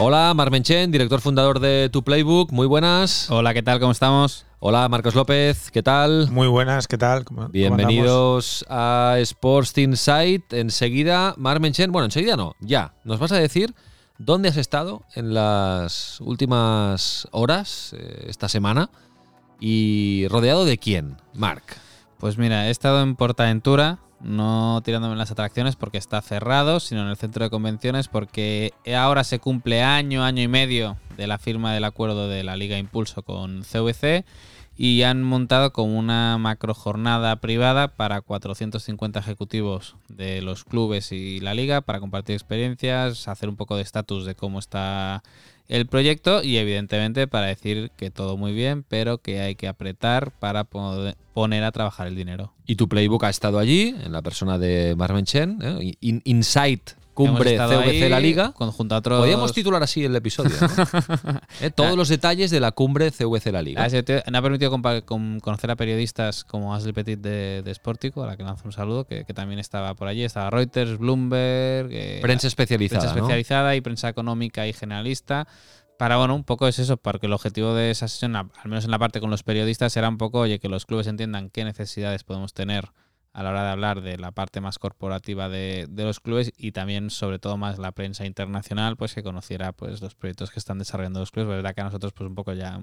Hola, Marmenchen, director fundador de Tu Playbook, muy buenas. Hola, ¿qué tal? ¿Cómo estamos? Hola, Marcos López, ¿qué tal? Muy buenas, ¿qué tal? ¿Cómo- cómo Bienvenidos a Sports Insight. Enseguida, Marmenchen, bueno, enseguida no, ya, nos vas a decir dónde has estado en las últimas horas, eh, esta semana, y rodeado de quién, Marc. Pues mira, he estado en Portaventura, no tirándome en las atracciones porque está cerrado, sino en el centro de convenciones porque ahora se cumple año, año y medio de la firma del acuerdo de la Liga Impulso con CVC y han montado como una macro jornada privada para 450 ejecutivos de los clubes y la liga para compartir experiencias, hacer un poco de estatus de cómo está el proyecto y evidentemente para decir que todo muy bien, pero que hay que apretar para poner a trabajar el dinero. Y tu playbook ha estado allí, en la persona de Marmenchen, ¿eh? In- Insight Cumbre CVC La Liga. otros... Podríamos titular así el episodio. ¿no? ¿Eh? Todos los detalles de la cumbre CVC La Liga. Ah, me ha permitido conocer a periodistas como Ashley Petit de, de Sportico, a la que lanzo un saludo, que, que también estaba por allí. Estaba Reuters, Bloomberg, eh, Prensa especializada. prensa ¿no? especializada y prensa económica y generalista. Para, bueno, un poco es eso, porque el objetivo de esa sesión, al menos en la parte con los periodistas, era un poco, oye, que los clubes entiendan qué necesidades podemos tener a la hora de hablar de la parte más corporativa de, los clubes y también, sobre todo, más la prensa internacional, pues que conociera pues los proyectos que están desarrollando los clubes. La verdad que a nosotros, pues un poco ya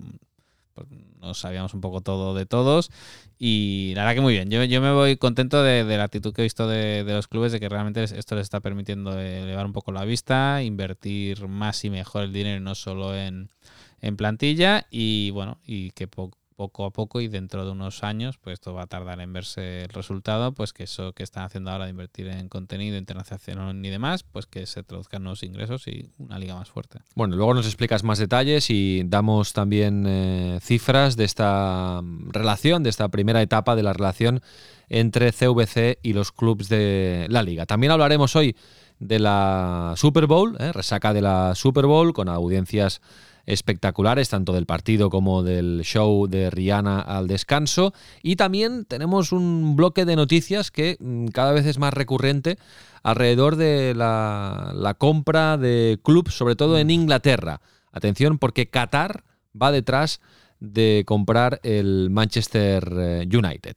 pues, nos sabíamos un poco todo de todos y la verdad que muy bien. Yo, yo me voy contento de, la actitud que he visto de, los clubes, de que realmente esto les está permitiendo elevar un poco la vista, invertir más y mejor el dinero, y no solo en, en plantilla y bueno, y que po- poco a poco y dentro de unos años, pues esto va a tardar en verse el resultado, pues que eso que están haciendo ahora de invertir en contenido, internacional y demás, pues que se traduzcan nuevos ingresos y una liga más fuerte. Bueno, luego nos explicas más detalles y damos también eh, cifras de esta mm, relación, de esta primera etapa de la relación entre CVC y los clubes de la liga. También hablaremos hoy de la Super Bowl, eh, resaca de la Super Bowl con audiencias espectaculares, tanto del partido como del show de Rihanna al descanso. Y también tenemos un bloque de noticias que mm, cada vez es más recurrente alrededor de la, compra de clubes, sobre todo en Inglaterra. Atención, porque Qatar va detrás de comprar el Manchester eh, United.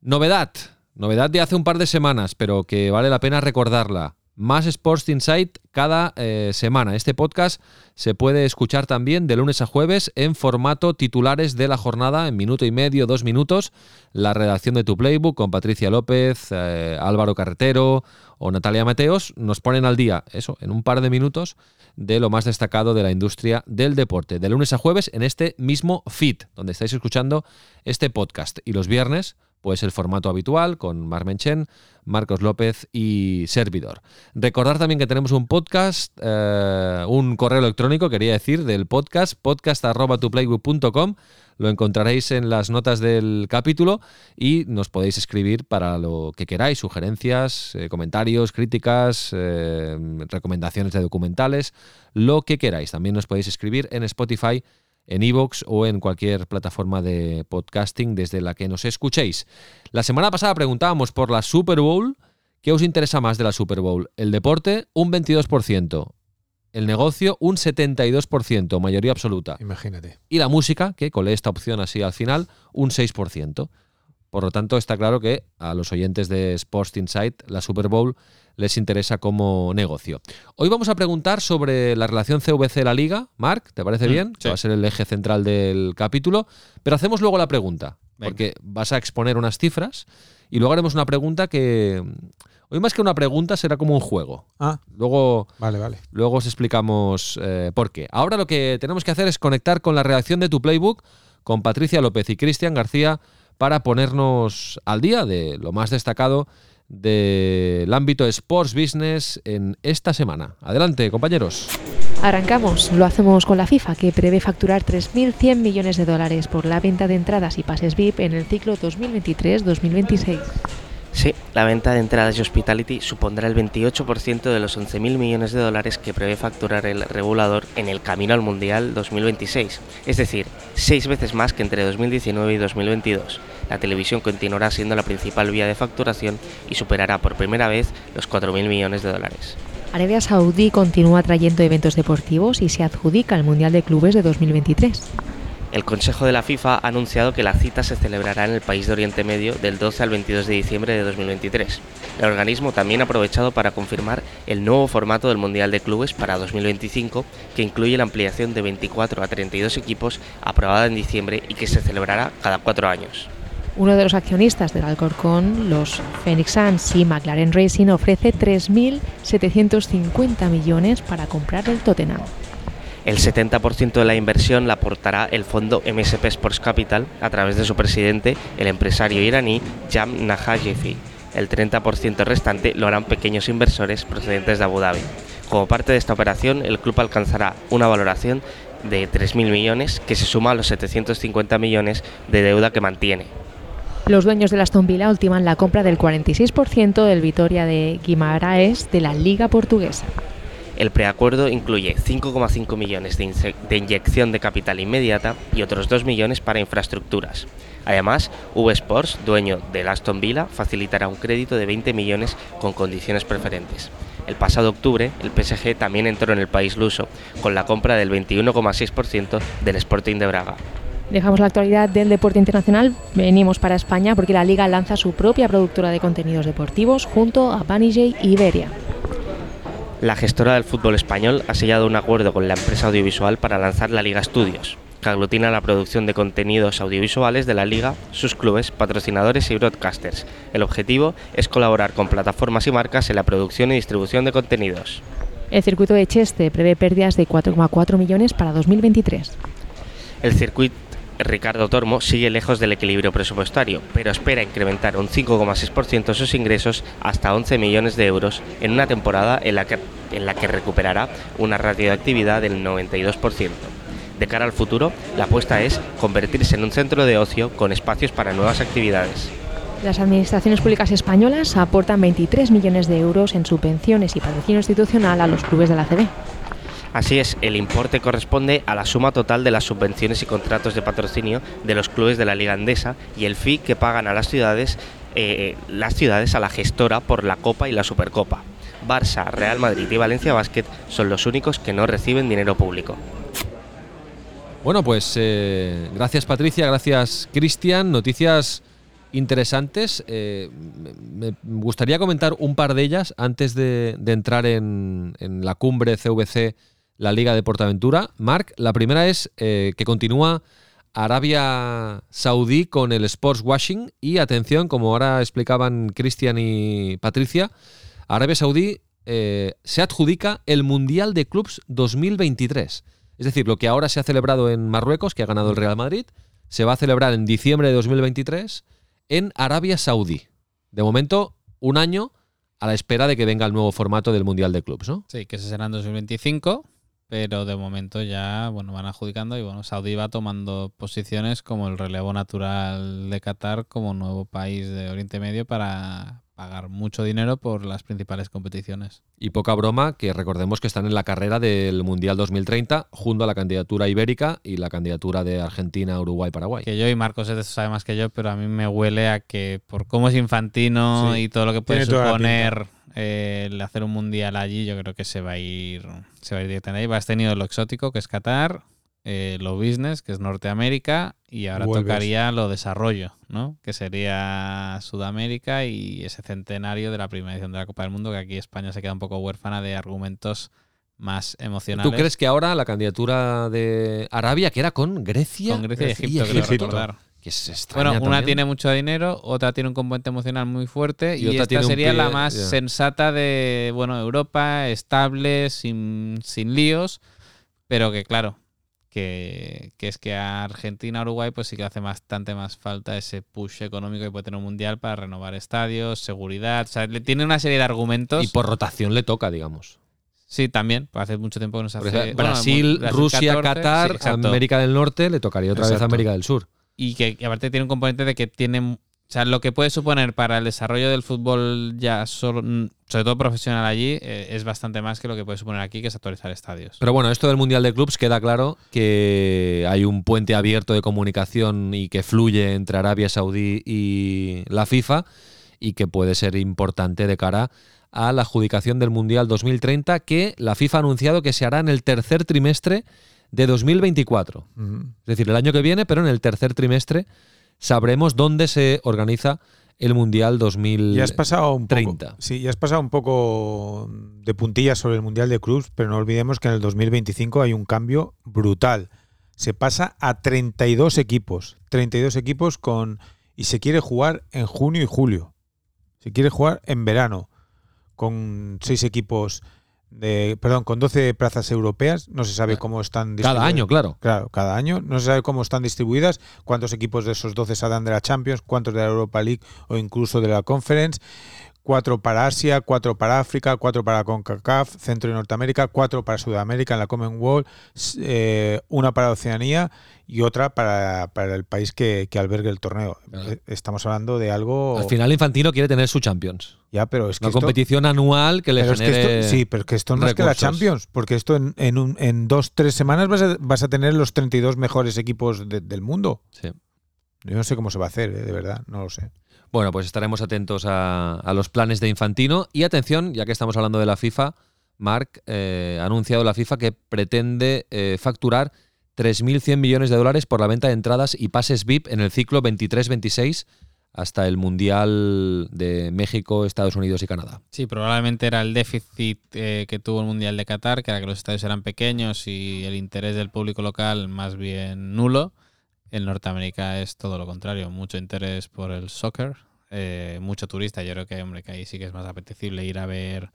Novedad, novedad de hace un par de semanas, pero que vale la pena recordarla. Más Sports Insight cada eh, semana. Este podcast se puede escuchar también de lunes a jueves en formato titulares de la jornada, en minuto y medio, dos minutos. La redacción de tu playbook con Patricia López, eh, Álvaro Carretero o Natalia Mateos nos ponen al día, eso, en un par de minutos, de lo más destacado de la industria del deporte. De lunes a jueves en este mismo feed, donde estáis escuchando este podcast. Y los viernes, pues el formato habitual con Marmenchen, Marcos López y Servidor. Recordar también que tenemos un podcast, eh, un correo electrónico, quería decir, del podcast, podcast.tuplaybook.com. Lo encontraréis en las notas del capítulo y nos podéis escribir para lo que queráis, sugerencias, eh, comentarios, críticas, eh, recomendaciones de documentales, lo que queráis. También nos podéis escribir en Spotify en iVoox o en cualquier plataforma de podcasting desde la que nos escuchéis. La semana pasada preguntábamos por la Super Bowl. ¿Qué os interesa más de la Super Bowl? El deporte, un 22%. El negocio, un 72%, mayoría absoluta. Imagínate. Y la música, que colé esta opción así al final, un 6%. Por lo tanto, está claro que a los oyentes de Sports Insight la Super Bowl les interesa como negocio. Hoy vamos a preguntar sobre la relación CVC-La Liga. Marc, ¿te parece Mm, bien? sí. Que va a ser el eje central del capítulo. Pero hacemos luego la pregunta, Venga. porque vas a exponer unas cifras y luego haremos una pregunta que... Hoy más que una pregunta será como un juego. Ah, Luego vale, vale. Luego os explicamos eh, por qué. Ahora lo que tenemos que hacer es conectar con la redacción de tu playbook con Patricia López y Cristian García para ponernos al día de lo más destacado del ámbito sports business en esta semana. Adelante, compañeros. Arrancamos, lo hacemos con la FIFA, que prevé facturar 3.100 millones de dólares por la venta de entradas y pases VIP en el ciclo 2023-2026. Sí, la venta de entradas y hospitality supondrá el 28% de los 11.000 millones de dólares que prevé facturar el regulador en el camino al Mundial 2026, es decir, seis veces más que entre 2019 y 2022. La televisión continuará siendo la principal vía de facturación y superará por primera vez los 4.000 millones de dólares. Arabia Saudí continúa trayendo eventos deportivos y se adjudica el Mundial de Clubes de 2023. El Consejo de la FIFA ha anunciado que la cita se celebrará en el país de Oriente Medio del 12 al 22 de diciembre de 2023. El organismo también ha aprovechado para confirmar el nuevo formato del Mundial de Clubes para 2025, que incluye la ampliación de 24 a 32 equipos aprobada en diciembre y que se celebrará cada cuatro años. Uno de los accionistas del Alcorcón, los Phoenix Suns y McLaren Racing, ofrece 3.750 millones para comprar el Tottenham. El 70% de la inversión la aportará el fondo MSP Sports Capital a través de su presidente, el empresario iraní Jam Najajevi. El 30% restante lo harán pequeños inversores procedentes de Abu Dhabi. Como parte de esta operación, el club alcanzará una valoración de 3.000 millones que se suma a los 750 millones de deuda que mantiene. Los dueños de Aston Villa ultiman la compra del 46% del Vitoria de Guimaraes de la Liga Portuguesa. El preacuerdo incluye 5,5 millones de, inyección de capital inmediata y otros 2 millones para infraestructuras. Además, V Sports, dueño del Aston Villa, facilitará un crédito de 20 millones con condiciones preferentes. El pasado octubre, el PSG también entró en el país luso con la compra del 21,6% del Sporting de Braga. Dejamos la actualidad del deporte internacional, venimos para España porque la liga lanza su propia productora de contenidos deportivos junto a Banijay y Iberia. La gestora del fútbol español ha sellado un acuerdo con la empresa audiovisual para lanzar la Liga Studios, que aglutina la producción de contenidos audiovisuales de la liga, sus clubes, patrocinadores y broadcasters. El objetivo es colaborar con plataformas y marcas en la producción y distribución de contenidos. El circuito de Cheste prevé pérdidas de 4,4 millones para 2023. El circuito Ricardo Tormo sigue lejos del equilibrio presupuestario, pero espera incrementar un 5,6% sus ingresos hasta 11 millones de euros en una temporada en la que, recuperará una radioactividad del 92%. De cara al futuro, la apuesta es convertirse en un centro de ocio con espacios para nuevas actividades. Las administraciones públicas españolas aportan 23 millones de euros en subvenciones y patrocinio institucional a los clubes de la CB. Así es, el importe corresponde a la suma total de las subvenciones y contratos de patrocinio de los clubes de la Liga Andesa y el fee que pagan a las ciudades, eh, las ciudades a la gestora por la Copa y la Supercopa. Barça, Real Madrid y Valencia Basket son los únicos que no reciben dinero público. Bueno, pues eh, gracias Patricia, gracias Cristian. Noticias interesantes. Eh, me gustaría comentar un par de ellas antes de, de entrar en, en, la cumbre CVC la Liga de Portaventura. Marc, la primera es eh, que continúa Arabia Saudí con el sports washing y atención, como ahora explicaban Cristian y Patricia, Arabia Saudí eh, se adjudica el Mundial de Clubs 2023. Es decir, lo que ahora se ha celebrado en Marruecos, que ha ganado el Real Madrid, se va a celebrar en diciembre de 2023 en Arabia Saudí. De momento, un año a la espera de que venga el nuevo formato del Mundial de Clubs, ¿no? Sí, que se será en 2025 pero de momento ya bueno van adjudicando y bueno Saudí va tomando posiciones como el relevo natural de Qatar como nuevo país de Oriente Medio para pagar mucho dinero por las principales competiciones. Y poca broma que recordemos que están en la carrera del Mundial 2030 junto a la candidatura ibérica y la candidatura de Argentina, Uruguay, Paraguay. Que yo y Marcos sabe más que yo, pero a mí me huele a que por cómo es infantino sí, y todo lo que puede suponer eh, el hacer un mundial allí, yo creo que se va a ir, se va a ir directamente ahí. Vas tenido lo exótico, que es Qatar, eh, lo business, que es Norteamérica, y ahora Vuelves. tocaría lo desarrollo, ¿no? Que sería Sudamérica y ese centenario de la primera edición de la Copa del Mundo, que aquí España se queda un poco huérfana de argumentos más emocionales. ¿Tú crees que ahora la candidatura de Arabia, que era con Grecia? Con Grecia y Egipto, y Egipto. recordar. Que es bueno, una también. tiene mucho dinero, otra tiene un componente emocional muy fuerte y, Y otra esta sería pie- la más sensata de, bueno, Europa, estable, sin, sin líos, pero que claro, que, que es que a Argentina, Uruguay, pues sí que hace bastante más falta ese push económico que puede tener un mundial para renovar estadios, seguridad, o sea, le tiene una serie de argumentos. Y por rotación le toca, digamos. Sí, también. pues Hace mucho tiempo que nos hace. bueno, Brasil, Brasil Rusia, 14, Qatar, sí. América del Norte, le tocaría otra vez a. América del Sur. Y que y aparte tiene un componente de que tiene. O sea, lo que puede suponer para el desarrollo del fútbol ya solo, sobre todo profesional allí, eh, es bastante más que lo que puede suponer aquí, que es actualizar estadios. Pero bueno, esto del Mundial de Clubs queda claro que hay un puente abierto de comunicación y que fluye entre Arabia Saudí y la FIFA y que puede ser importante de cara a la adjudicación del Mundial 2030 que la FIFA ha anunciado que se hará en el tercer trimestre de 2024. Ujú. Es decir, el año que viene, pero en el tercer trimestre sabremos dónde se organiza el Mundial 2030. Ya has pasado un poco. 30. Sí, ya has pasado un poco de puntillas sobre el Mundial de Clubs, pero no olvidemos que en el 2025 hay un cambio brutal. Se pasa a 32 equipos. 32 equipos con. Y se quiere jugar en junio y julio. Se quiere jugar en verano. Con 6 equipos de. Perdón, con 12 plazas europeas. No se sabe cómo están Cada distribuidas. año, claro. Claro, cada año. No se sabe cómo están distribuidas, cuántos equipos de esos 12 saldrán de la Champions, cuántos de la Europa League o incluso de la Conference. Cuatro para Asia, cuatro para África, cuatro para CONCACAF, Centro y Norteamérica, cuatro para Sudamérica en la Commonwealth, eh, una para Oceanía y otra para, para el país que, que albergue el torneo. Claro. Eh, Estamos hablando de algo... Al final Infantino quiere tener su Champions. Ya, pero es que Una esto- competición anual que le pero es que genere esto, sí, pero es que esto no es que la recursos. Champions, porque esto en, en, un- en dos, tres semanas vas a, vas a tener los 32 mejores equipos de- del mundo. Sí. Yo no sé cómo se va a hacer, eh, de verdad, no lo sé. Bueno, pues estaremos atentos a, a los planes de Infantino. Y atención, ya que estamos hablando de la FIFA, Marc eh, ha anunciado la FIFA que pretende eh, facturar 3.100 millones de dólares por la venta de entradas y pases VIP en el ciclo 23-26 hasta el Mundial de México, Estados Unidos y Canadá. Sí, probablemente era el déficit eh, que tuvo el Mundial de Qatar, que era que los estadios eran pequeños y el interés del público local más bien nulo. En Norteamérica es todo lo contrario, mucho interés por el soccer, eh, mucho turista. Yo creo que, hombre, que ahí sí que es más apetecible ir a ver,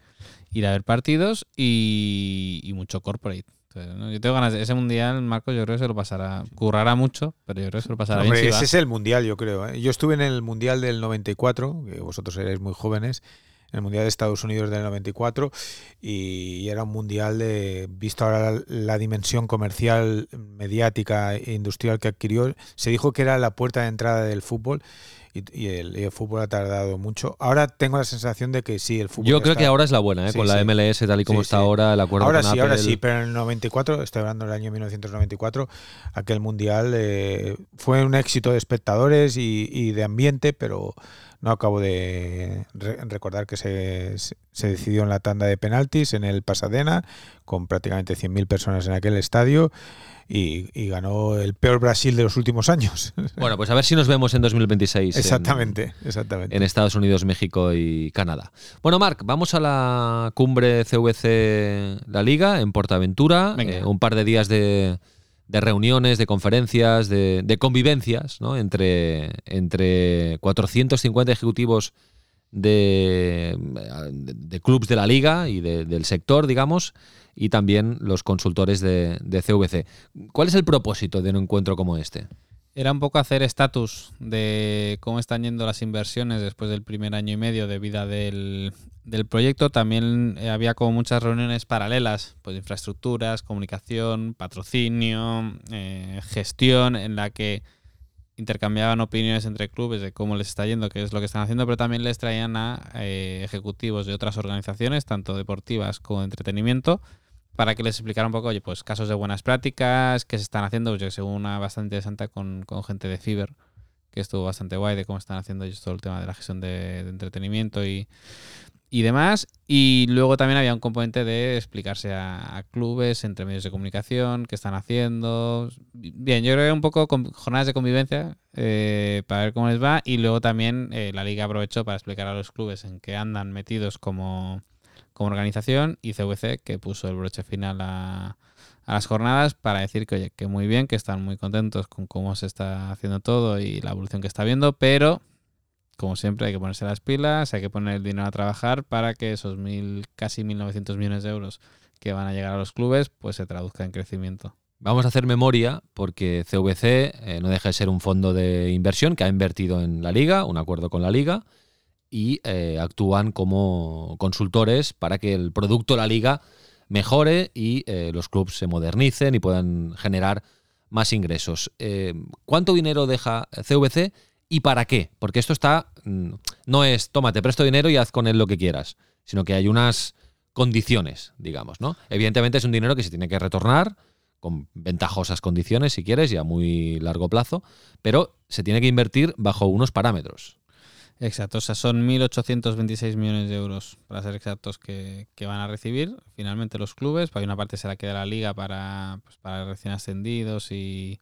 ir a ver partidos y, y mucho corporate. Entonces, ¿no? Yo tengo ganas de ese mundial, Marcos, yo creo que se lo pasará, currará mucho, pero yo creo que se lo pasará Hombre, bien. si ese va. es el mundial, yo creo. ¿eh? Yo estuve en el mundial del 94, que vosotros erais muy jóvenes, en el mundial de Estados Unidos del 94, y era un mundial de, visto ahora la, la dimensión comercial, mediática e industrial que adquirió, se dijo que era la puerta de entrada del fútbol. Y, y el, y el fútbol ha tardado mucho. Ahora tengo la sensación de que sí, el fútbol. Yo creo está- que ahora es la buena, ¿eh? Sí, con la sí. MLS tal y como Sí, está ahora, el acuerdo Ahora con sí, ahora Apple. sí, pero en el 94, estoy hablando del año 1994, aquel mundial eh, fue un éxito de espectadores y, y de ambiente, pero no acabo de re- recordar que se, se- decidió en la tanda de penaltis en el Pasadena, con prácticamente 100.000 personas en aquel estadio, y, y ganó el peor Brasil de los últimos años. Bueno, pues a ver si nos vemos en 2026. en- exactamente, exactamente. en Estados Unidos, México y Canadá. Bueno, Marc, vamos a la cumbre CVC La Liga en Portaventura. Eh, un par de días de, de reuniones, de conferencias, de, de convivencias ¿no? entre, entre 450 ejecutivos de, de, de de la liga y de- del sector, digamos, y también los consultores de, de CVC. ¿Cuál es el propósito de un encuentro como este? Era un poco hacer estatus de cómo están yendo las inversiones después del primer año y medio de vida del, del proyecto. También eh, había como muchas reuniones paralelas, pues infraestructuras, comunicación, patrocinio, eh, gestión, en la que intercambiaban opiniones entre clubes de cómo les está yendo, qué es lo que están haciendo, pero también les traían a eh, ejecutivos de otras organizaciones, tanto deportivas como de entretenimiento, para que les explicara un poco, oye, pues casos de buenas prácticas, qué se están haciendo, yo que sé, una bastante interesante con, con gente de Fiverr, que estuvo bastante guay de cómo están haciendo ellos todo el tema de la gestión de, entretenimiento y, y demás. Y luego también había un componente de explicarse a, a clubes, entre medios de comunicación, qué están haciendo. Bien, yo creo que un poco con- jornadas de convivencia eh, para ver cómo les va. Y luego también eh, la liga aprovechó para explicar a los clubes en qué andan metidos como, como organización y CVC que puso el broche final a, las jornadas para decir que, oye, que muy bien, que están muy contentos con cómo se está haciendo todo y la evolución que está viendo, pero como siempre hay que ponerse las pilas, hay que poner el dinero a trabajar para que esos mil, casi 1.900 millones de euros que van a llegar a los clubes, pues se traduzca en crecimiento. Vamos a hacer memoria porque CVC eh, no deja de ser un fondo de inversión que ha invertido en la liga, un acuerdo con la liga, y eh, actúan como consultores para que el producto de la liga mejore y eh, los clubes se modernicen y puedan generar más ingresos. Eh, ¿Cuánto dinero deja CVC y para qué? Porque esto está, mm, no es, tómate, presto dinero y haz con él lo que quieras, sino que hay unas condiciones, digamos, ¿no? Evidentemente es un dinero que se tiene que retornar con ventajosas condiciones, si quieres, y a muy largo plazo, pero se tiene que invertir bajo unos parámetros. Exacto, o sea, son 1.826 millones de euros, para ser exactos, que, que, van a recibir finalmente los clubes. Hay una parte se la queda la liga para, pues, para recién ascendidos y,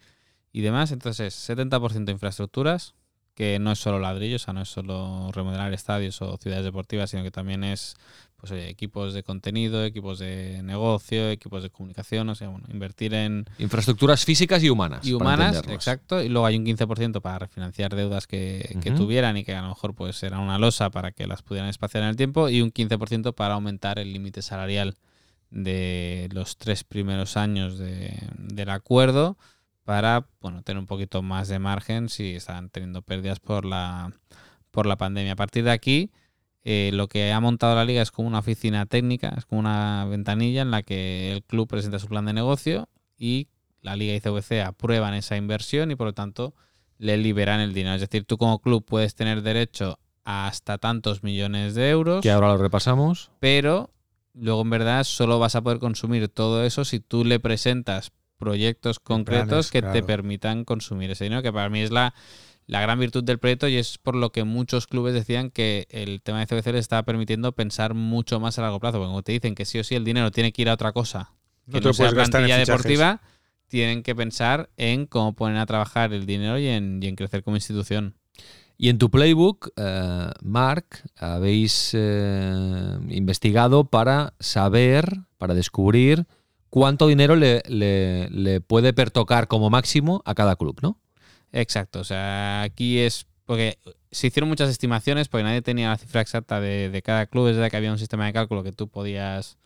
y demás. Entonces, 70% infraestructuras, que no es solo ladrillos, o sea, no es solo remodelar estadios o ciudades deportivas, sino que también es pues oye, equipos de contenido, equipos de negocio, equipos de comunicación, o sea, bueno, invertir en... Infraestructuras físicas y humanas. Y humanas, exacto. Y luego hay un 15% para refinanciar deudas que, que tuvieran y que a lo mejor pues era una losa para que las pudieran espaciar en el tiempo y un 15% para aumentar el límite salarial de los tres primeros años de, del acuerdo para bueno, tener un poquito más de margen si están teniendo pérdidas por la, por la pandemia. A partir de aquí eh, lo que ha montado la liga es como una oficina técnica, es como una ventanilla en la que el club presenta su plan de negocio y la liga y CVC aprueban esa inversión y por lo tanto le liberan el dinero. Es decir, tú como club puedes tener derecho a hasta tantos millones de euros. Que ahora lo repasamos. Pero luego en verdad solo vas a poder consumir todo eso si tú le presentas proyectos concretos que te permitan consumir ese dinero, que para mí es la la gran virtud del proyecto y es por lo que muchos clubes decían que el tema de CBC les estaba permitiendo pensar mucho más a largo plazo. Porque como te dicen que sí o sí el dinero tiene que ir a otra cosa, que no, sea plantilla deportiva, tienen que pensar en cómo poner a trabajar el dinero y en, crecer como institución. Y en tu playbook, eh, Mark, habéis eh, investigado para saber, para descubrir cuánto dinero le, le, le puede pertocar como máximo a cada club, ¿no? Exacto, o sea, aquí es porque se hicieron muchas estimaciones porque nadie tenía la cifra exacta de, cada club, es verdad que había un sistema de cálculo que tú podías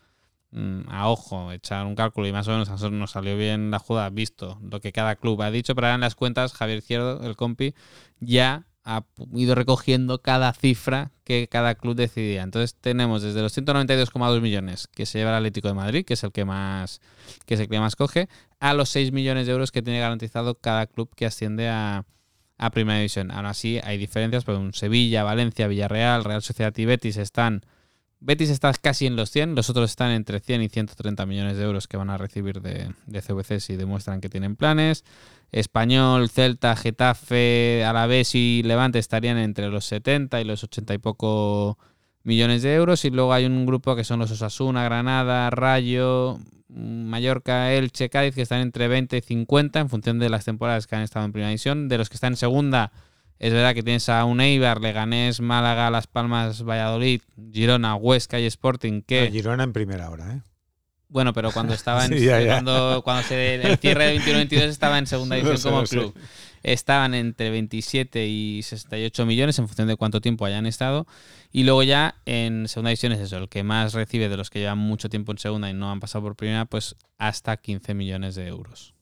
mm, a ojo echar un cálculo y más o menos a nosotros nos salió bien la jugada, visto lo que cada club ha dicho, pero ahora en las cuentas Javier Izquierdo, el compi, ya ha ido recogiendo cada cifra que cada club decidía. Entonces tenemos desde los 192,2 millones que se lleva el Atlético de Madrid, que es el que más que es el que más coge, a los 6 millones de euros que tiene garantizado cada club que asciende a, a Primera División. Aún así hay diferencias, porque un Sevilla, Valencia, Villarreal, Real Sociedad y Betis están Betis está casi en los 100, los otros están entre 100 y 130 millones de euros que van a recibir de, de CVC si demuestran que tienen planes. Español, Celta, Getafe, Alavés y Levante estarían entre los 70 y los 80 y poco millones de euros. Y luego hay un grupo que son los Osasuna, Granada, Rayo, Mallorca, Elche, Cádiz, que están entre 20 y 50 en función de las temporadas que han estado en primera división. De los que están en segunda, es verdad que tienes a un Eibar, Leganés, Málaga, Las Palmas, Valladolid, Girona, Huesca y Sporting que... Girona en primera hora, ¿eh? Bueno, pero cuando estaba en, Cuando, cuando se, el cierre de 21-22 estaba en segunda división como club. Estaban entre 27 y 68 millones en función de cuánto tiempo hayan estado. Y luego ya en segunda división es eso, el que más recibe de los que llevan mucho tiempo en segunda y no han pasado por primera, pues hasta 15 millones de euros.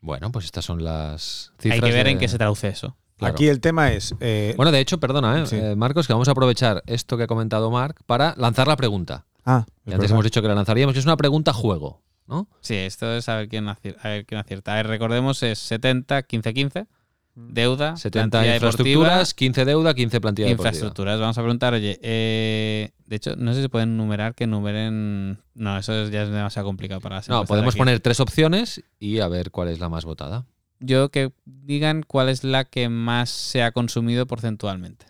Bueno, pues estas son las cifras. Hay que ver en qué se traduce eso. Aquí el tema es. Eh, bueno, de hecho, perdona, eh, eh, Marcos, que vamos a aprovechar esto que ha comentado Marc para lanzar la pregunta. Ah, antes hemos dicho que la lanzaríamos, que es una pregunta juego, ¿no? Sí, esto es a ver quién, acierta. A ver quién acierta. recordemos, es 70, 15, 15. Deuda, 70 infraestructuras, 15 deuda, 15 plantilla Infraestructuras. Vamos a preguntar, oye, de hecho, no sé si pueden numerar, que numeren. No, eso ya es demasiado complicado para No, podemos poner tres opciones y a ver cuál es la más votada. Yo que digan cuál es la que más se ha consumido porcentualmente.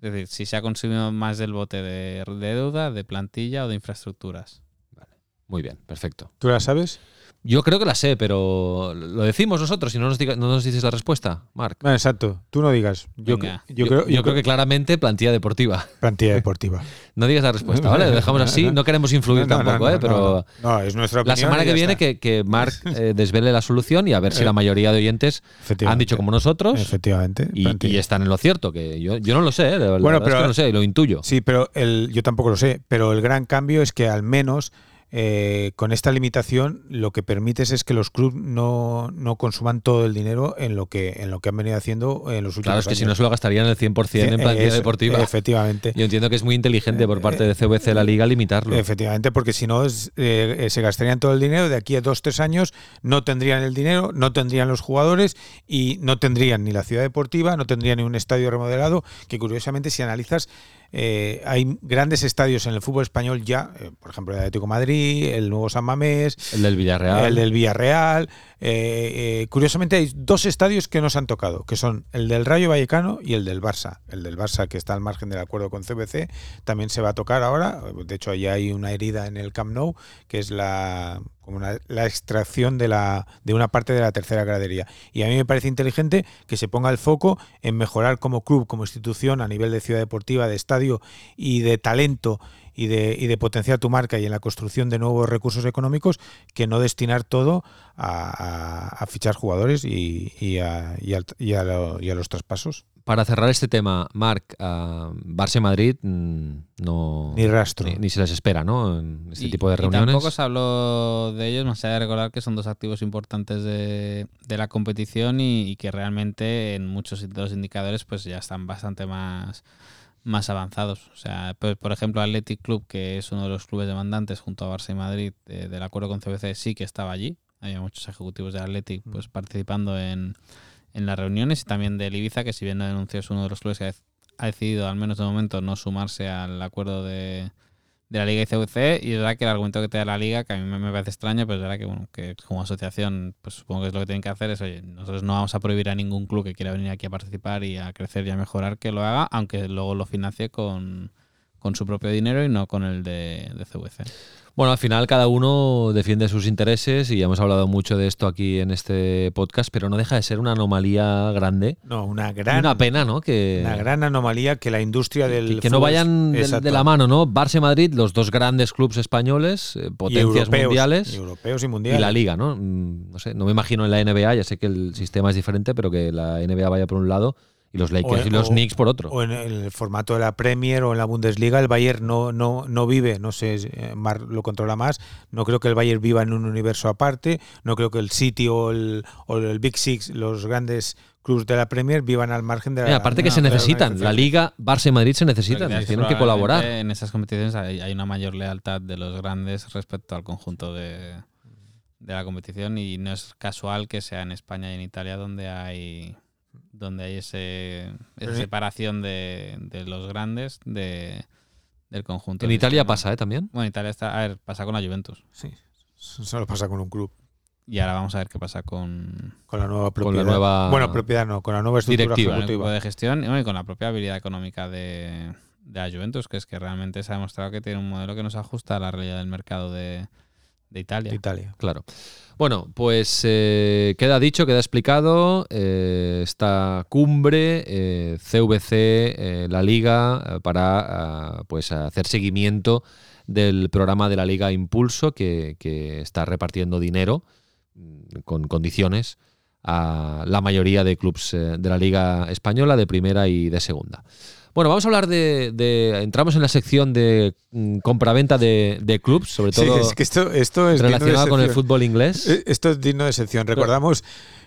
Es decir, si se ha consumido más del bote de, deuda, de plantilla o de infraestructuras. Vale. Muy bien, perfecto. ¿Tú la sabes? Yo creo que la sé, pero lo decimos nosotros y no nos, no nos dices la respuesta, Marc. Ah, exacto, tú no digas. Yo, creo, que claramente plantilla deportiva. Plantilla deportiva. no digas la respuesta, ¿vale? Lo dejamos así. No queremos influir tampoco, ¿eh? Pero no, es nuestra opinión la semana que viene que, que Marc eh, desvele la solución y a ver si la mayoría de oyentes han dicho como nosotros. Efectivamente. Y, están en lo cierto, que yo, yo no lo sé, ¿eh? bueno, pero, no lo sé, lo intuyo. Sí, pero el, yo tampoco lo sé. Pero el gran cambio es que al menos eh, con esta limitación lo que permites es que los clubes no, no, consuman todo el dinero en lo que en lo que han venido haciendo en los últimos Claro, es que años. si no se lo gastarían el 100% en plantilla deportiva. Efectivamente. Yo entiendo que es muy inteligente por parte de CVC la liga limitarlo. Efectivamente, porque si no es, eh, eh, se gastarían todo el dinero, de aquí a dos, tres años no tendrían el dinero, no tendrían los jugadores y no tendrían ni la ciudad deportiva, no tendrían ni un estadio remodelado, que curiosamente si analizas eh, hay grandes estadios en el fútbol español ya, eh, por ejemplo el Atlético de Madrid, el nuevo San Mamés, el del Villarreal. el del Villarreal. eh, curiosamente hay dos estadios que nos han tocado, que son el del Rayo Vallecano y el del Barça. El del Barça, que está al margen del acuerdo con CBC, también se va a tocar ahora. De hecho, allá hay una herida en el Camp Nou, que es la como una- la extracción de, la, de una parte de la tercera gradería. Y a mí me parece inteligente que se ponga el foco en mejorar como club, como institución, a nivel de ciudad deportiva, de estadio y de talento y de, y de potenciar tu marca y en la construcción de nuevos recursos económicos, que no destinar todo a, fichar jugadores y, y a, y a los traspasos. Para cerrar este tema, Marc, a Barça y Madrid mm, no. Ni rastro. Ni, ni se les espera, ¿no? En este Y- tipo de y reuniones. tampoco se habló de ellos, más allá de recordar que son dos activos importantes de, de la competición y, y que realmente en muchos de los indicadores pues ya están bastante más, más avanzados. O sea, pues, por ejemplo, Athletic Club, que es uno de los clubes demandantes junto a Barça y Madrid eh, del acuerdo con CBC, sí que estaba allí. Había muchos ejecutivos de Athletic pues, participando en, en las reuniones y también del Ibiza, que si bien no denunció es uno de los clubes que ha- decidido, al menos de momento, no sumarse al acuerdo de, de la Liga y CVC y es verdad que el argumento que te da la Liga, que a mí me parece extraño, pero es verdad que, bueno, que como asociación, pues supongo que es lo que tienen que hacer, es, oye, nosotros no vamos a prohibir a ningún club que quiera venir aquí a participar y a crecer y a mejorar que lo haga, aunque luego lo financie con, con su propio dinero y no con el de, de CVC. Bueno, al final cada uno defiende sus intereses y ya hemos hablado mucho de esto aquí en este podcast, pero no deja de ser una anomalía grande. No, una Y gran, una pena, ¿no? Que, una gran anomalía que la industria del que, que no vayan de, la mano, ¿no? Barça y Madrid, los dos grandes clubes españoles, eh, Y potencias europeos, mundiales. y europeos y y mundiales. la liga, ¿no? Mm, No sé, no me imagino en la NBA, ya sé que el sistema es diferente, pero que la NBA vaya por un lado y los Lakers y los o- Knicks por otro. O en el formato de la Premier o en la Bundesliga, el Bayern no, no, no vive, no sé, eh, Mar lo controla más. No creo que el Bayern viva en un universo aparte. No creo que el City o el, o el Big Six, los grandes clubes de la Premier, vivan al margen de la. Eh, aparte que no, se necesitan, la liga, Barça y Madrid se necesitan, tienen que colaborar. En esas competiciones hay, hay una mayor lealtad de los grandes respecto al conjunto de, de la competición y no es casual que sea en España y en Italia donde hay donde hay ese, esa sí. separación de, de los grandes de, del conjunto. En del Italia sistema. pasa, ¿eh? También. Bueno, en Italia está, a ver, pasa con la Juventus. Sí, solo pasa con un club. Y ahora vamos a ver qué pasa con, Con la nueva Con la propiedad. nueva Bueno, propiedad no, con la nueva estructura directiva, ejecutiva. de gestión y, bueno, y con la propia habilidad económica de, de la Juventus, que es que realmente se ha demostrado que tiene un modelo que no se ajusta a la realidad del mercado de, de Italia. de Italia. Claro. Bueno, pues eh, queda dicho, queda explicado eh, esta cumbre eh, CVC, eh, la Liga, eh, para ah, pues hacer seguimiento del programa de la Liga Impulso que, que está repartiendo dinero mm, con condiciones a la mayoría de clubes eh, de la Liga Española, de primera y de segunda. Bueno, vamos a hablar de. de- entramos en la sección de mm, compraventa de, de clubs, sobre Sí, todo es que esto, esto es relacionado con el fútbol inglés. Eh, Esto es digno de sección. Recordamos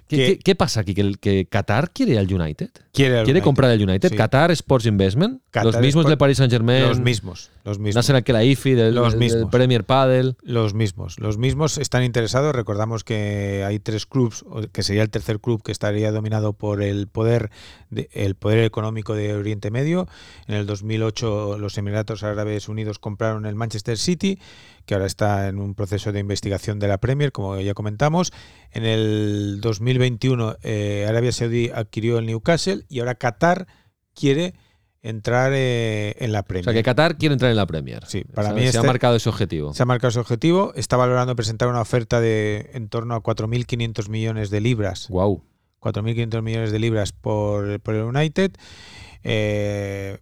¿Qué, que qué- qué pasa aquí? ¿Que, el- que Qatar quiere al United? Quiere, ¿Quiere comprar el United? Sí. Qatar Sports Investment. Qatar los mismos Sport- del Paris Saint Germain. Los mismos, los mismos. Nasser Al-Khelaifi, del, Los del- del mismos. Premier Padel. Los mismos, los mismos están interesados. Recordamos que hay tres clubes, o que sería el tercer club que estaría dominado por el poder, de- el poder económico de Oriente Medio. En el 2008 los Emiratos Árabes Unidos compraron el Manchester City, que ahora está en un proceso de investigación de la Premier, como ya comentamos. En el 2021 eh, Arabia Saudí adquirió el Newcastle y ahora Qatar quiere entrar eh, en la O Premier. sea, que Qatar quiere entrar en la Premier. Sí, para mí se este- ha marcado ese objetivo. Se ha marcado ese objetivo. Está valorando presentar una oferta de en torno a 4.500 millones de libras. Wow. 4.500 millones de libras por, por el United. Eh,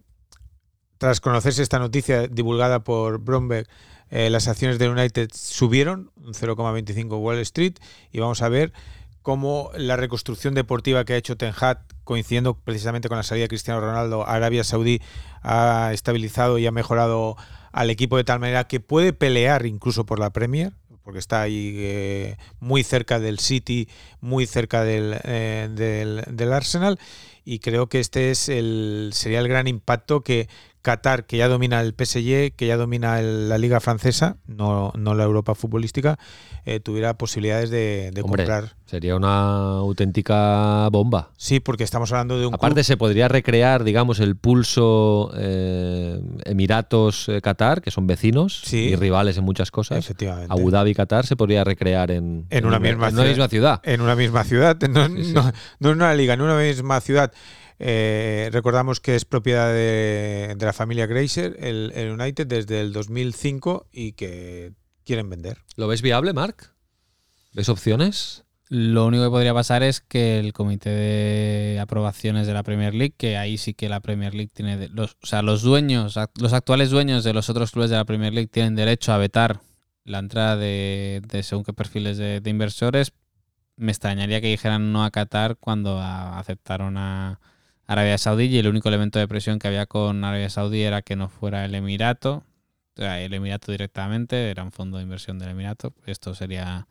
tras conocerse esta noticia divulgada por Bromberg, eh, las acciones del United subieron un 0,25 Wall Street y vamos a ver cómo la reconstrucción deportiva que ha hecho Ten Hag, coincidiendo precisamente con la salida de Cristiano Ronaldo a Arabia Saudí, ha estabilizado y ha mejorado al equipo de tal manera que puede pelear incluso por la Premier, porque está ahí eh, muy cerca del City, muy cerca del, eh, del, del Arsenal. Y creo que este es el sería el gran impacto que Qatar, que ya domina el PSG, que ya domina el- la liga francesa, no, no la Europa futbolística, eh, tuviera posibilidades de, de Hombre, comprar. Sería una auténtica bomba. Sí, porque estamos hablando de un Aparte, club- se podría recrear, digamos, el pulso eh, Emiratos-Qatar, que son vecinos Sí. y rivales en muchas cosas. efectivamente. Abu Dhabi y Qatar se podría recrear en, En una misma en una ciudad. misma ciudad. en una misma ciudad, no, Sí, sí. no- no en una liga, en una misma ciudad. Eh, recordamos que es propiedad de, de la familia Grazer, el, el United, desde el 2005 y que quieren vender. ¿Lo ves viable, Marc? ¿Ves opciones? Lo único que podría pasar es que el comité de aprobaciones de la Premier League, que ahí sí que la Premier League tiene, de- los, o sea, los dueños, los actuales dueños de los otros clubes de la Premier League tienen derecho a vetar la entrada de, de según qué perfiles de, de inversores. Me extrañaría que dijeran no a Qatar cuando a- aceptaron a Arabia Saudí y el único elemento de presión que había con Arabia Saudí era que no fuera el Emirato, o sea, el Emirato directamente, era un fondo de inversión del Emirato. Esto sería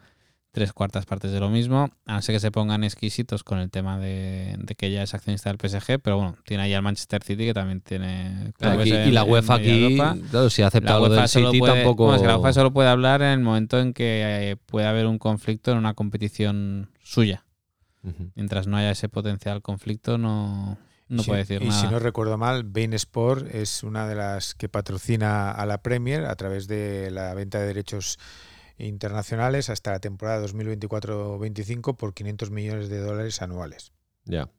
tres cuartas partes de lo mismo, a no ser que se pongan exquisitos con el tema de, de que ya es accionista del PSG, pero bueno, tiene ahí al Manchester City que también tiene... clubes Aquí- en- y la UEFA aquí, Europa. claro, si La lo UEFA del City, puede- tampoco. bueno, es que la UEFA solo puede hablar en el momento en que eh, pueda haber un conflicto en una competición suya. Mientras no haya ese potencial conflicto, no, no Sí, puede decir y nada. si no recuerdo mal, Bein Sport es una de las que patrocina a la Premier a través de la venta de derechos internacionales hasta la temporada 2024-25 por 500 millones de dólares anuales. Ya.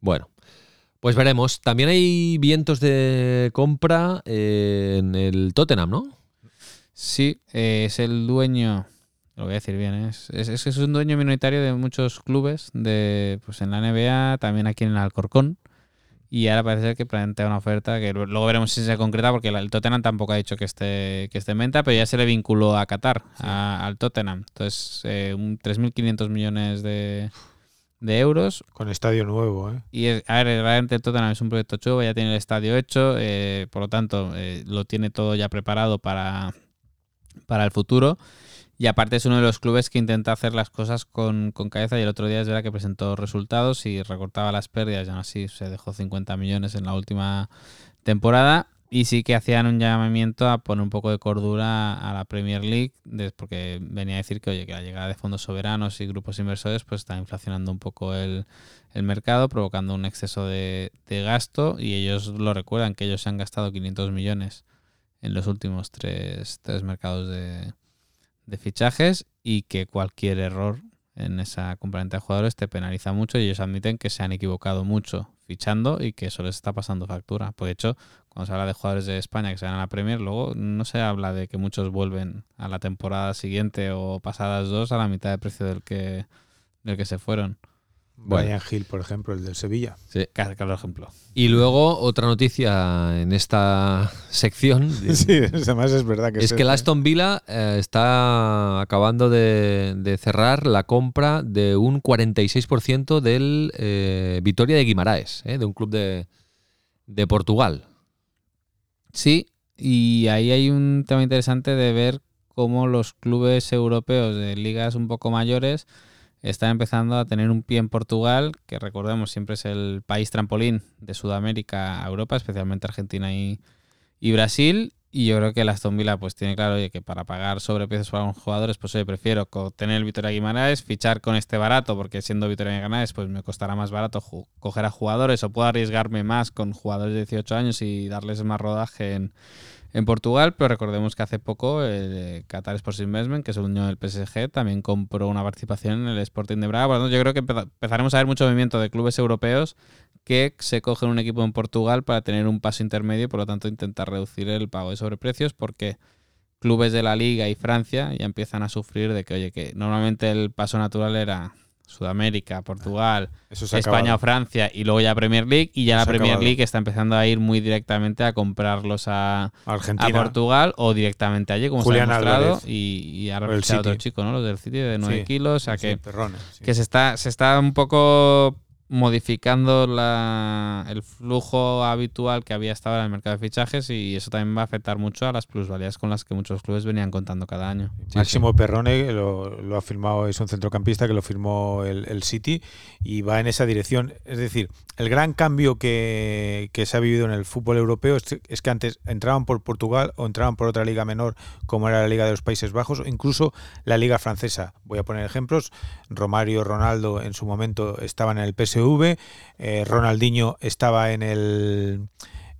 Bueno, pues veremos. También hay vientos de compra eh, en el Tottenham, ¿no? Sí, eh, es el dueño, lo voy a decir bien, ¿eh? es, es, es un dueño minoritario de muchos clubes, de pues en la NBA, también aquí en el Alcorcón. Y ahora parece ser que plantea una oferta que lu- luego veremos si se concreta, porque el Tottenham tampoco ha dicho que esté, que esté en venta, pero ya se le vinculó a Qatar, a- al Tottenham. Entonces, eh, un 3.500 millones de, de euros. Con estadio nuevo, ¿eh? Y es- a ver, realmente el Tottenham es un proyecto chulo, ya tiene el estadio hecho, eh, por lo tanto, eh, lo tiene todo ya preparado para, para el futuro. Y aparte es uno de los clubes que intenta hacer las cosas con, con cabeza y el otro día es verdad que presentó resultados y recortaba las pérdidas y aún así se dejó 50 millones en la última temporada. Y sí que hacían un llamamiento a poner un poco de cordura a la Premier League, porque venía a decir que, oye, que la llegada de fondos soberanos y grupos inversores pues está inflacionando un poco el, el mercado, provocando un exceso de, de gasto y ellos lo recuerdan, que ellos se han gastado 500 millones en los últimos tres, tres mercados de, de fichajes y que cualquier error en esa compraventa de jugadores te penaliza mucho y ellos admiten que se han equivocado mucho fichando y que eso les está pasando factura. Por hecho, cuando se habla de jugadores de España que se van a la Premier, luego no se habla de que muchos vuelven a la temporada siguiente o pasadas dos a la mitad de precio del que, del que se fueron. Bueno. Brian Hill, por ejemplo, el del Sevilla. Sí. Claro, claro ejemplo. Y luego otra noticia en esta sección Sí, además es verdad que es que el este. Aston Villa eh, está acabando de, de cerrar la compra de un 46% del eh, Vitoria de Guimaraes, eh, de un club de, de Portugal. Sí, y ahí hay un tema interesante de ver cómo los clubes europeos de ligas un poco mayores están empezando a tener un pie en Portugal, que recordemos siempre es el país trampolín de Sudamérica a Europa, especialmente Argentina y, y Brasil. Y yo creo que el Aston Villa pues tiene claro que para pagar sobreprecios para unos jugadores, pues oye, prefiero tener el Vitoria Guimaraes, fichar con este barato, porque siendo Vitoria Guimaraes pues me costará más barato coger a jugadores o puedo arriesgarme más con jugadores de 18 años y darles más rodaje en, en Portugal, pero recordemos que hace poco el eh, Qatar Sports Investment, que es el dueño del PSG, también compró una participación en el Sporting de Braga. Yo creo que empeza- empezaremos a ver mucho movimiento de clubes europeos que se cogen un equipo en Portugal para tener un paso intermedio y por lo tanto intentar reducir el pago de sobreprecios porque clubes de la Liga y Francia ya empiezan a sufrir de que, oye, que normalmente el paso natural era Sudamérica, Portugal, Eso se ha España o acabado. Francia y luego ya Premier League y ya la Premier acabado. League está empezando a ir muy directamente a comprarlos a, a Argentina. Portugal o directamente allí como Julián se ha demostrado y, y ahora el otro chico, ¿no? Los del City de 9 Sí, kilos, o sea Sí, que, perrones, sí. que se está se está un poco modificando la, el flujo habitual que había estado en el mercado de fichajes y eso también va a afectar mucho a las plusvalías con las que muchos clubes venían contando cada año. Máximo Perrone lo, lo, ha firmado, es un centrocampista que lo firmó el, el, City y va en esa dirección. Es decir, el gran cambio que, que se ha vivido en el fútbol europeo es, que antes entraban por Portugal o entraban por otra liga menor como era la Liga de los Países Bajos o incluso la Liga Francesa. Voy a poner ejemplos. Romario, Ronaldo en su momento estaban en el PSV eh, Ronaldinho estaba en el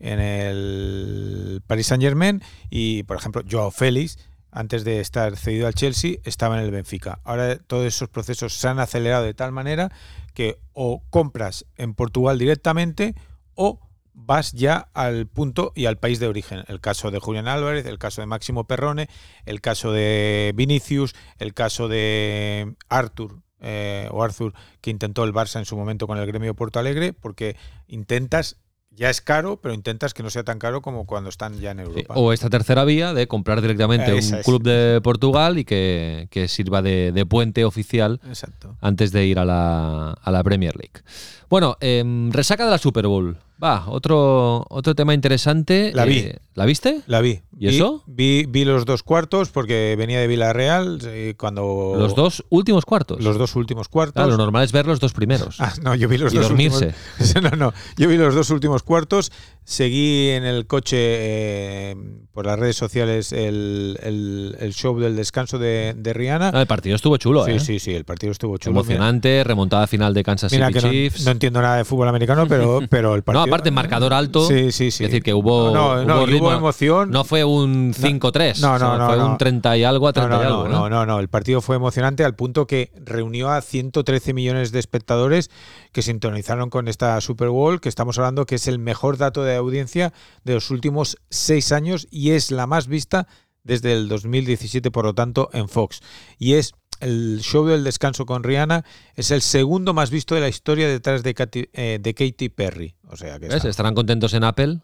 en el Paris Saint Germain y por ejemplo Joao Félix antes de estar cedido al Chelsea estaba en el Benfica. Ahora todos esos procesos se han acelerado de tal manera que o compras en Portugal directamente o vas ya al punto y al país de origen. El caso de Julián Álvarez, el caso de Máximo Perrone, el caso de Vinicius, el caso de Arthur eh, o Arthur que intentó el Barça en su momento con el gremio Porto Alegre, porque intentas ya es caro, pero intentas que no sea tan caro como cuando están ya en Europa. o esta tercera vía de comprar directamente un club de Portugal y que, que sirva de, de, puente oficial Exacto. antes de ir a la, a la Premier League. Bueno, eh, resaca de la Super Bowl. Va, otro, otro tema interesante. La vi. Eh, ¿La viste? La vi. ¿Y eso? Vi, vi, los dos cuartos porque venía de Villarreal eh, cuando... ¿Los dos últimos cuartos? Los dos últimos cuartos. Claro, lo normal es ver los dos primeros. Ah, no, yo vi los y dos dormirse. Últimos... no, no, yo vi los dos últimos cuartos. Seguí en el coche eh, por las redes sociales el, el, el, show del descanso de, de Rihanna. Ah, el partido estuvo chulo, sí, ¿eh? Sí, sí, el partido estuvo chulo. Emocionante, mira, remontada final de Kansas mira City que Chiefs. No, no, entiendo nada de fútbol americano, pero, pero el partido... No, aparte, marcador alto. Sí, sí, sí. Es decir, que hubo, no, no, hubo, ritmo, hubo emoción. No fue un 5-3. No, no, o sea, no, Fue no. un 30 y algo a 30 no, y algo. no, ¿no? no, no, no. El partido fue emocionante al punto que reunió a 113 millones de espectadores que sintonizaron con esta Super Bowl, que estamos hablando que es el mejor dato de audiencia de los últimos seis años y es la más vista desde el 2017, por lo tanto, en Fox. Y es el show del descanso con Rihanna, es el segundo más visto de la historia detrás de Katy, eh, de Katy Perry. O sea que. Estarán contentos en Apple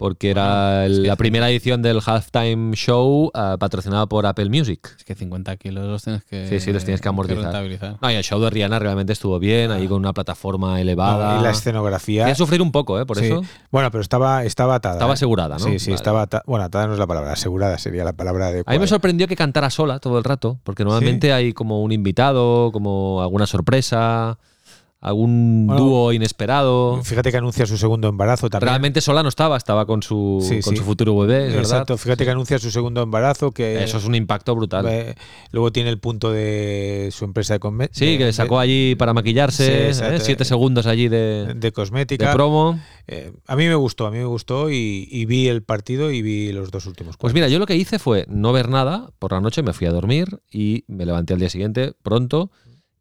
porque era Bueno, que la primera edición del halftime show uh, patrocinado por Apple Music. Es que 50 kilos los tienes que. Sí, sí, los tienes que amortizar. rentabilizar. No, y el show de Rihanna realmente estuvo bien, ahí con una plataforma elevada. No, y la escenografía. Sufrir un poco, ¿eh? Por Sí. eso. Bueno, pero estaba, estaba atada. Estaba ¿eh? asegurada, ¿no? Sí, sí, Vale. estaba atada. Bueno, atada no es la palabra, asegurada sería la palabra A adecuada. mí me sorprendió que cantara sola todo el rato, porque normalmente hay como un invitado, como alguna sorpresa, algún Bueno, dúo inesperado. Fíjate que anuncia su segundo embarazo también. Realmente sola no estaba, estaba con su, Sí, con sí. su futuro bebé, es verdad. Exacto, fíjate que anuncia su segundo embarazo, que Eso es un impacto brutal. eh, luego tiene el punto de su empresa de conme- Sí, de- que le sacó de- allí para maquillarse, Sí, ¿eh? siete segundos allí de, de de cosmética. promo. Eh, a mí me gustó, a mí me gustó y, y vi el partido y vi los dos últimos Pues mira, yo lo que hice fue no ver nada, por la noche me fui a dormir y me levanté al día siguiente pronto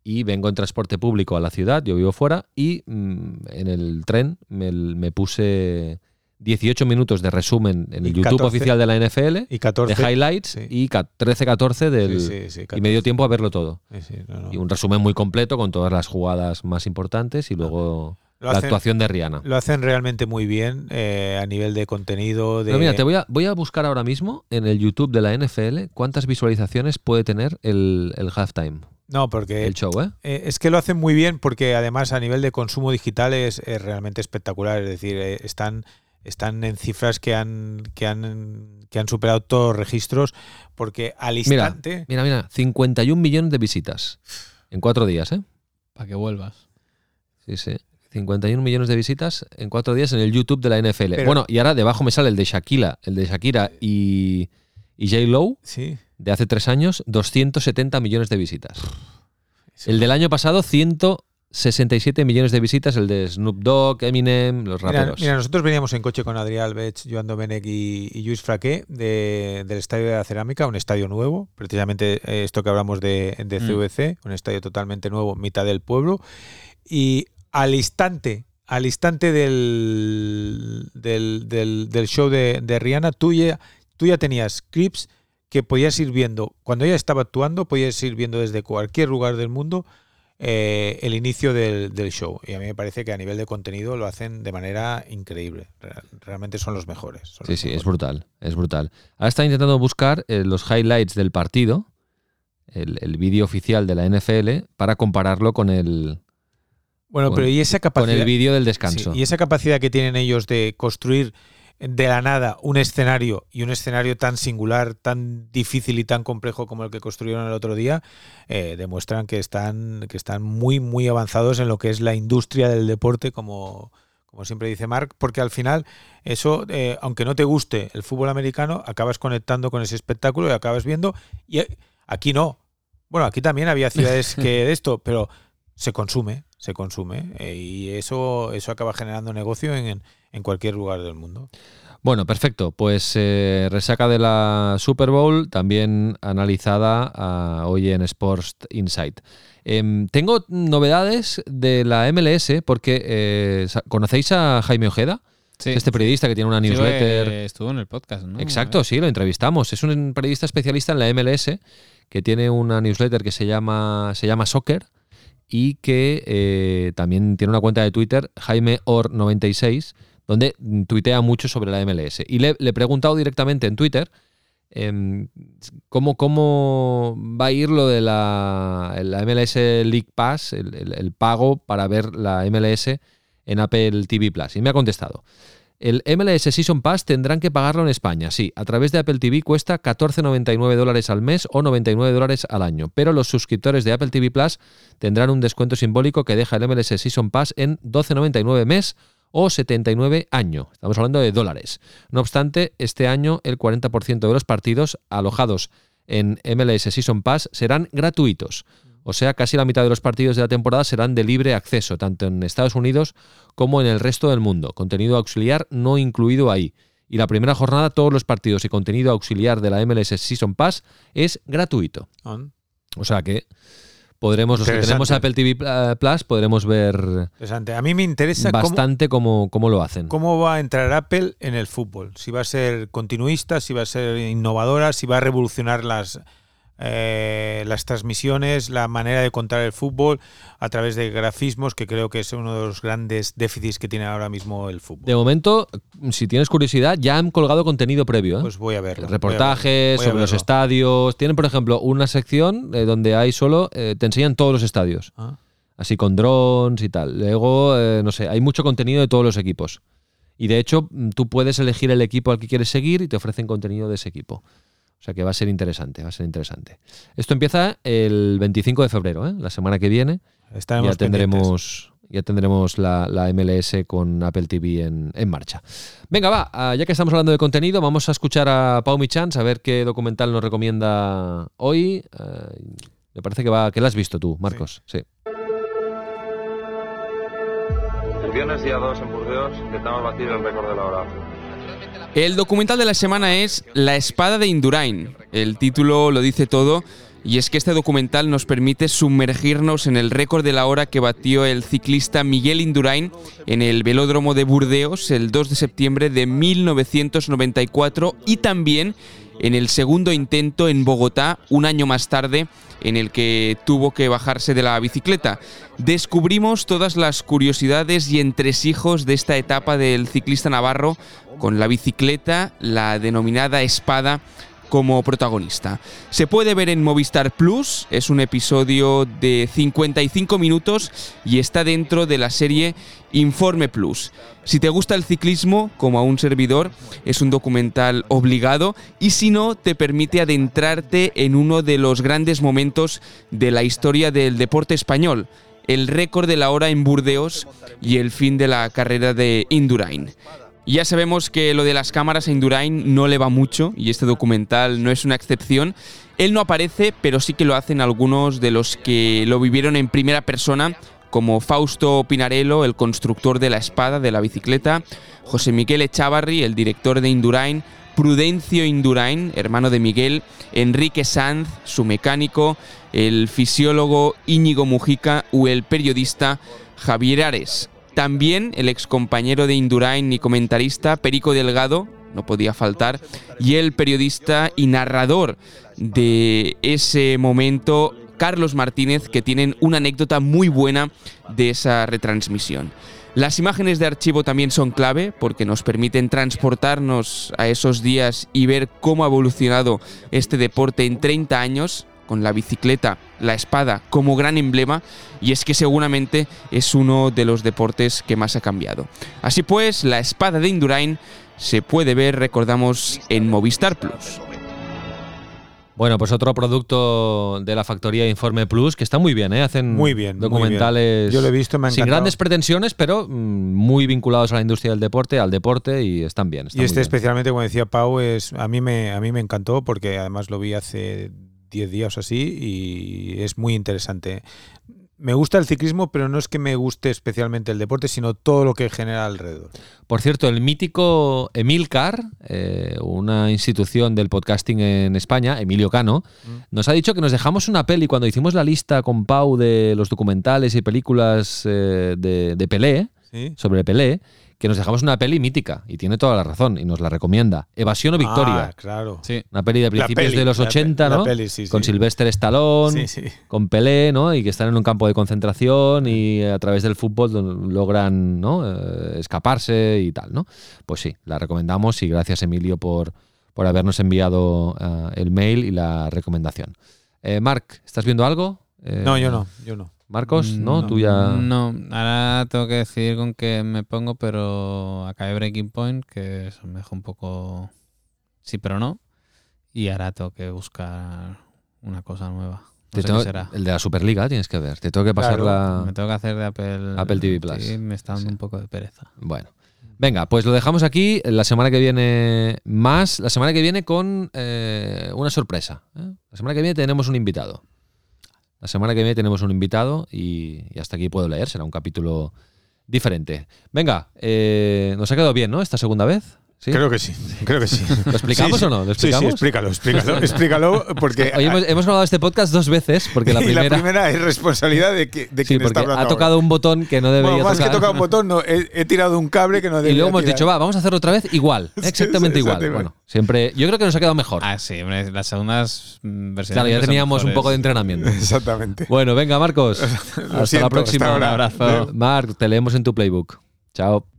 y vengo en transporte público a la ciudad, yo vivo fuera, y mm, en el tren me, me puse 18 minutos de resumen en el Y YouTube 14 oficial de la NFL, y 14. de highlights, sí. y ca- 13-14 del... Sí, sí, sí, y me dio 14. tiempo a verlo todo. No, no. Y un resumen muy completo con todas las jugadas más importantes y luego Lo la hacen- actuación de Rihanna. Lo hacen realmente muy bien eh, a nivel de contenido. De... Pero mira, te voy a, voy a buscar ahora mismo en el YouTube de la NFL cuántas visualizaciones puede tener el, el halftime, No, porque el show, ¿eh? Eh, es que lo hacen muy bien porque además a nivel de consumo digital es, es realmente espectacular. Es decir, eh, están, están en cifras que han, que han, que han superado todos los registros porque al Mira, instante... mira, mira, 51 millones de visitas en cuatro días, ¿eh? Para que vuelvas. Sí, sí. 51 millones de visitas en cuatro días en el YouTube de la NFL. Pero- bueno, y ahora debajo me sale el de Shakira, el de Shakira y, y J. Lowe Sí. De hace tres años, 270 millones de visitas. El del año pasado, 167 millones de visitas, el de Snoop Dogg, Eminem, los raperos. mira, nosotros veníamos en coche con Adrián Alves, Joan Domenech y, y Luis Fraqué de- del Estadio de la Cerámica, un estadio nuevo, precisamente eh, esto que hablamos de, de Mm. CVC, un estadio totalmente nuevo, mitad del pueblo. Y al instante, al instante del, del, del- del show de, de Rihanna, tú ya, tú ya tenías clips que podías ir viendo, cuando ella estaba actuando, podías ir viendo desde cualquier lugar del mundo eh, el inicio del, del show. Y a mí me parece que a nivel de contenido lo hacen de manera increíble. Re- Realmente son los mejores. son Sí, los sí, es brutal, es brutal. Ahora está intentando buscar eh, los highlights del partido, el, el vídeo oficial de la NFL, para compararlo con el, Bueno, con- pero y esa con capacidad. el vídeo del Sí, descanso. y esa capacidad que tienen ellos de construir de la nada un escenario y un escenario tan singular, tan difícil y tan complejo como el que construyeron el otro día, eh, demuestran que están, que están muy, muy avanzados en lo que es la industria del deporte, como, como siempre dice Mark, porque al final eso, eh, aunque no te guste el fútbol americano, acabas conectando con ese espectáculo y acabas viendo. Y eh, aquí no. Bueno, aquí también había ciudades que de esto, pero se consume, se consume. eh, y eso, eso acaba generando negocio en, en cualquier lugar del mundo. Bueno, perfecto. Pues eh, resaca de la Super Bowl, también analizada ah, hoy en Sports Insight. Em, tengo novedades de la MLS porque eh, ¿conocéis a Jaime Ojeda? Sí. Este periodista que tiene una newsletter. estuvo en el podcast, ¿no? Exacto, sí, lo entrevistamos. Es un periodista especialista en la MLS que tiene una newsletter que se llama, se llama Soccer y que eh, también tiene una cuenta de Twitter, Jaime Or96, donde tuitea mucho sobre la MLS. Y le, he preguntado directamente en Twitter em, cómo, cómo va a ir lo de la, la MLS League Pass, el, el- el pago para ver la MLS en Apple TV Plus. Y me ha contestado. El MLS Season Pass tendrán que pagarlo en España, sí. A través de Apple TV cuesta 14,99 dólares al mes o 99 dólares al año. Pero los suscriptores de Apple TV Plus tendrán un descuento simbólico que deja el MLS Season Pass en 12,99 mes o 79 año. Estamos hablando de dólares. No obstante, este año el 40% de los partidos alojados en MLS Season Pass serán gratuitos. O sea, casi la mitad de los partidos de la temporada serán de libre acceso, tanto en Estados Unidos como en el resto del mundo. Contenido auxiliar no incluido ahí. Y la primera jornada, todos los partidos y contenido auxiliar de la MLS Season Pass es gratuito. O sea que podremos, los que tenemos. Apple TV Pl- Plus, podremos ver Interesante. A mí me interesa bastante cómo, cómo lo hacen. cómo va a entrar Apple en el fútbol. Si va a ser continuista, si va a ser innovadora, si va a revolucionar las, eh, las transmisiones, la manera de contar el fútbol a través de grafismos, que creo que es uno de los grandes déficits que tiene ahora mismo el fútbol. De momento, si tienes curiosidad, ya han colgado contenido previo. ¿eh? Pues voy a verlo. voy a reportajes verlo, voy a sobre los estadios. Tienen, por ejemplo, una sección eh, donde hay solo, te enseñan todos los estadios, Ah. así con drones y tal. Luego, no sé, hay mucho contenido de todos los equipos. Y de hecho, mm, tú puedes elegir el equipo al que quieres seguir y te ofrecen contenido de ese equipo. O sea que va a ser interesante, va a ser interesante. Esto empieza el 25 de febrero, ¿eh? la semana que viene. Estaremos ya tendremos, ya tendremos la, la MLS con Apple TV en, en marcha. Venga, va, ah, ya que estamos hablando de contenido, vamos a escuchar a Pau Michans a ver qué documental nos recomienda hoy. Ah, me parece que va, que la has visto tú, Marcos. Sí. El viernes día 2 en Burdeos intentamos batir el récord de la hora. El documental de la semana es La espada de Indurain. El título lo dice todo y es que este documental nos permite sumergirnos en el récord de la hora que batió el ciclista Miguel Indurain en el velódromo de Burdeos el 2 de septiembre de 1994 y también en el segundo intento en Bogotá un año más tarde en el que tuvo que bajarse de la bicicleta. Descubrimos todas las curiosidades y entresijos de esta etapa del ciclista navarro con la bicicleta, la denominada espada, como protagonista. Se puede ver en Movistar Plus, es un episodio de 55 minutos y está dentro de la serie Informe Plus. Si te gusta el ciclismo, como a un servidor, es un documental obligado y si no, te permite adentrarte en uno de los grandes momentos de la historia del deporte español, el récord de la hora en Burdeos y el fin de la carrera de Indurain. Ya sabemos que lo de las cámaras a Indurain no le va mucho y este documental no es una excepción. Él no aparece, pero sí que lo hacen algunos de los que lo vivieron en primera persona, como Fausto Pinarello, el constructor de la espada de la bicicleta, José Miguel Echavarri, el director de Indurain, Prudencio Indurain, hermano de Miguel, Enrique Sanz, su mecánico, el fisiólogo Íñigo Mujica o el periodista Javier Ares. También el excompañero de Indurain y comentarista Perico Delgado, no podía faltar, y el periodista y narrador de ese momento, Carlos Martínez, que tienen una anécdota muy buena de esa retransmisión. Las imágenes de archivo también son clave porque nos permiten transportarnos a esos días y ver cómo ha evolucionado este deporte en 30 años. con la bicicleta, la espada como gran emblema y es que seguramente es uno de los deportes que más ha cambiado. Así pues, la espada de Indurain se puede ver, recordamos, en Movistar Plus. Bueno, pues otro producto de la factoría Informe Plus que está muy bien, ¿eh? Hacen Muy bien, muy documentales bien. Yo lo he visto, me ha sin grandes pretensiones, pero mm, muy vinculados a la industria del deporte, al deporte y están bien. están Y este bien. especialmente, como decía Pau, es a mí me a mí me encantó porque además lo vi hace 10 días o así y es muy interesante. Me gusta el ciclismo, pero no es que me guste especialmente el deporte, sino todo lo que genera alrededor. Por cierto, el mítico Emilcar, eh, una institución del podcasting en España, Emilio Cano, Mm. nos ha dicho que nos dejamos una peli cuando hicimos la lista con Pau de los documentales y películas eh, de, de Pelé, ¿Sí? sobre Pelé, que nos dejamos una peli mítica, y tiene toda la razón, y nos la recomienda. Evasión o Victoria. Ah, claro. Sí. Una peli de principios peli, de los la pe- 80, la ¿no? peli, sí, con sí. Sylvester Stallone, Sí, sí. con Pelé, ¿no? Y que están en un campo de concentración y a través del fútbol lo- logran, ¿no? Eh, escaparse y tal, ¿no? Pues sí, la recomendamos y gracias Emilio por, por habernos enviado eh, el mail y la recomendación. Eh, Marc, ¿estás viendo algo? Eh, No, yo no, yo no. Marcos, ¿no? Mm, Tú ya... No, ahora tengo que decidir con qué me pongo, pero acabé Breaking Point, que eso me dejó un poco sí, pero no. Y ahora tengo que buscar una cosa nueva. No Te sé tengo- qué será. el de la Superliga tienes que ver. Te tengo que pasar Claro, la... Me tengo que hacer de Apple, Apple TV Plus. Sí, me está dando Sí. un poco de pereza. Bueno. Venga, pues lo dejamos aquí. La semana que viene más. La semana que viene con eh, una sorpresa. ¿eh? La semana que viene tenemos un invitado. La semana que viene tenemos un invitado y, hasta aquí puedo leer. Será un capítulo diferente. Venga, eh, nos ha quedado bien, ¿no? Esta segunda vez. ¿Sí? Creo que sí, creo que sí. ¿Lo explicamos Sí, sí. o no? ¿Lo Sí, sí, explicamos? explícalo, explícalo, explícalo, porque Hoy hemos, hemos grabado este podcast dos veces porque la y primera. es responsabilidad de, que, de sí, quien está hablando ha tocado ahora. un botón que no debería Bueno, más tocar. que tocar un botón, no, he, he tirado un cable que no y debería luego hemos tirar. dicho, va, vamos a hacerlo otra vez igual. Exactamente sí, igual. Bueno, siempre. Yo creo que nos ha quedado mejor. Ah, sí, las segundas versiones. Claro, ya teníamos un poco de entrenamiento. Exactamente. Bueno, venga, Marcos. hasta siento, la próxima. hasta. Un abrazo. Marc, te leemos en tu playbook. Chao.